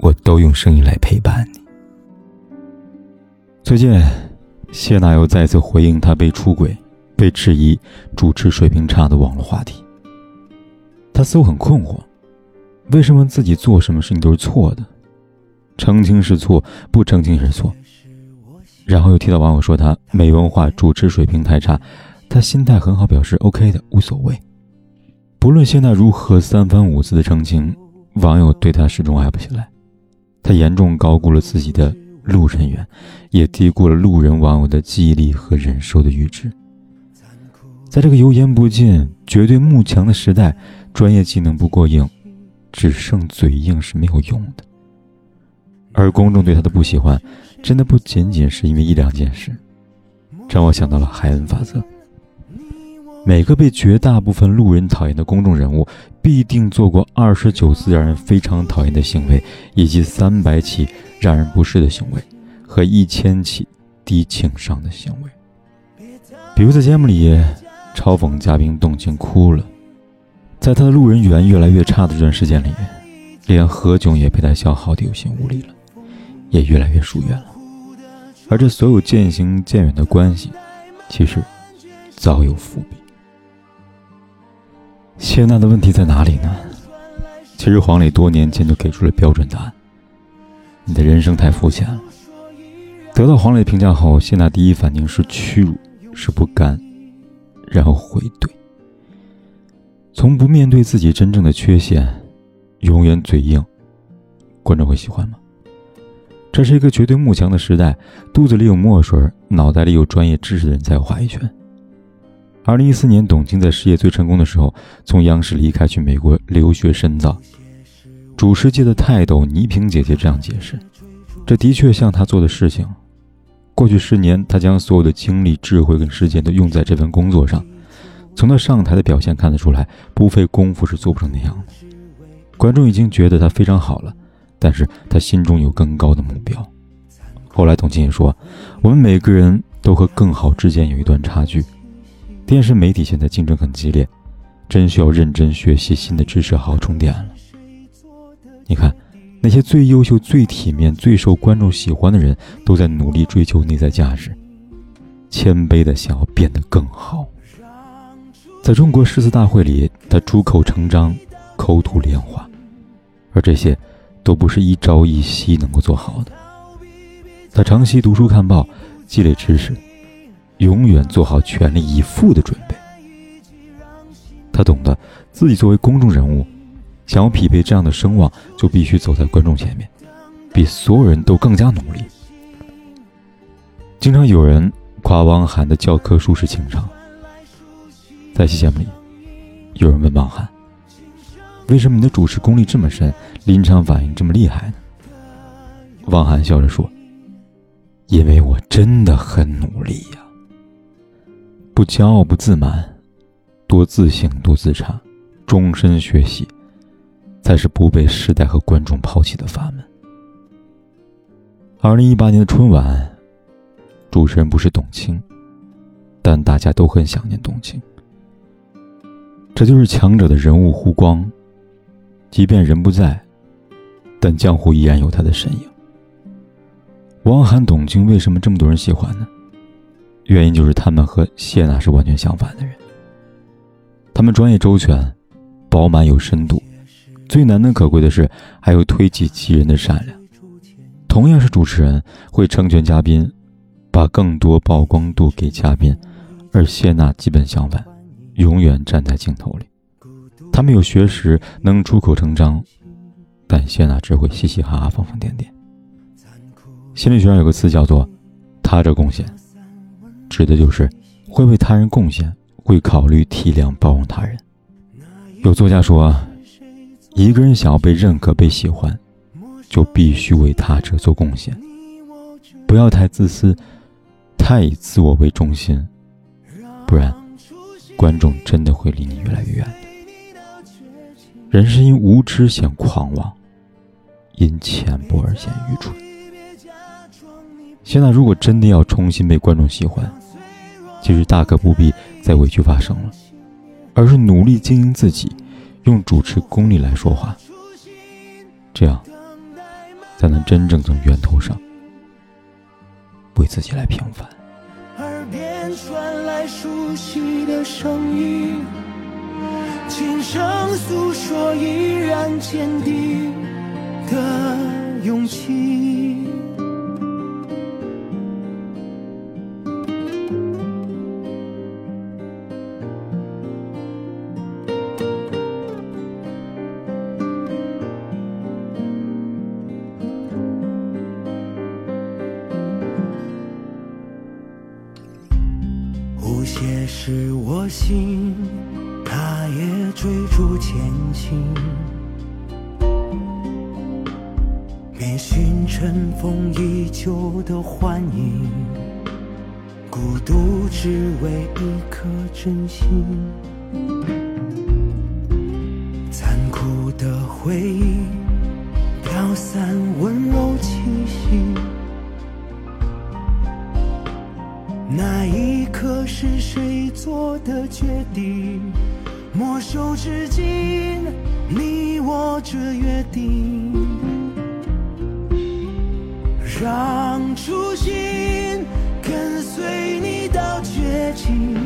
我都用声音来陪伴你。最近，谢娜又再次回应她被出轨、被质疑主持水平差的网络话题。她似乎很困惑，为什么自己做什么事情都是错的？澄清是错，不澄清也是错。然后又提到网友说她没文化、主持水平太差，她心态很好，表示 OK 的，无所谓。不论谢娜如何三番五次的澄清，网友对她始终爱不起来。他严重高估了自己的。路人缘，也低估了路人网友的记忆力和忍受的阈值。在这个油盐不进、绝对慕强的时代，专业技能不过硬，只剩嘴硬是没有用的。而公众对他的不喜欢，真的不仅仅是因为一两件事，让我想到了海恩法则。每个被绝大部分路人讨厌的公众人物，必定做过二十九次让人非常讨厌的行为，以及三百起让人不适的行为，和一千起低情商的行为。比如在节目里嘲讽嘉宾动情哭了，在他的路人缘越来越差的这段时间里，连何炅也被他消耗的有心无力了，也越来越疏远了。而这所有渐行渐远的关系，其实早有伏笔。谢娜的问题在哪里呢？其实黄磊多年前就给出了标准答案：你的人生太肤浅了。得到黄磊评价后，谢娜第一反应是屈辱，是不甘，然后回怼。从不面对自己真正的缺陷，永远嘴硬，观众会喜欢吗？这是一个绝对慕强的时代，肚子里有墨水，脑袋里有专业知识的人才有话语权。二零一四年，董卿在事业最成功的时候，从央视离开去美国留学深造。主持界的泰斗倪萍姐姐这样解释：“这的确像她做的事情。过去十年，她将所有的精力、智慧跟时间都用在这份工作上。从她上台的表现看得出来，不费功夫是做不成那样的。观众已经觉得她非常好了，但是她心中有更高的目标。后来，董卿也说：我们每个人都和更好之间有一段差距。”电视媒体现在竞争很激烈，真需要认真学习新的知识，好好充电了。你看，那些最优秀、最体面、最受观众喜欢的人，都在努力追求内在价值，谦卑的想要变得更好。在中国诗词大会里，他出口成章，口吐莲花，而这些，都不是一朝一夕能够做好的。他长期读书看报，积累知识。永远做好全力以赴的准备。他懂得自己作为公众人物，想要匹配这样的声望，就必须走在观众前面，比所有人都更加努力。经常有人夸汪涵的教科书式情商。在期节目里，有人问汪涵：“为什么你的主持功力这么深，临场反应这么厉害呢？”汪涵笑着说：“因为我真的很努力呀。”不骄傲，不自满，多自信，多自查，终身学习，才是不被时代和观众抛弃的法门。二零一八年的春晚，主持人不是董卿，但大家都很想念董卿。这就是强者的人物弧光，即便人不在，但江湖依然有他的身影。汪涵、董卿为什么这么多人喜欢呢？原因就是他们和谢娜是完全相反的人。他们专业周全，饱满有深度，最难能可贵的是还有推己及人的善良。同样是主持人，会成全嘉宾，把更多曝光度给嘉宾，而谢娜基本相反，永远站在镜头里。他们有学识，能出口成章，但谢娜只会嘻嘻哈哈、疯疯癫癫。心理学上有个词叫做“他者贡献”。指的就是会为他人贡献，会考虑、体谅、包容他人。有作家说，一个人想要被认可、被喜欢，就必须为他者做贡献，不要太自私，太以自我为中心，不然，观众真的会离你越来越远的。人是因无知显狂妄，因浅薄而显愚蠢。谢娜如果真的要重新被观众喜欢，其实大可不必再委屈发声了，而是努力经营自己，用主持功力来说话。这样，才能真正从源头上为自己来平反。耳边传来熟悉的声音，轻声诉说依然坚定的勇气。无邪是我心，他也追逐前行，遍寻尘封已久的幻影，孤独只为一颗真心。残酷的回忆，飘散温柔气息。那一刻是谁做的决定？莫守至今，你我这约定，让初心跟随你到绝境，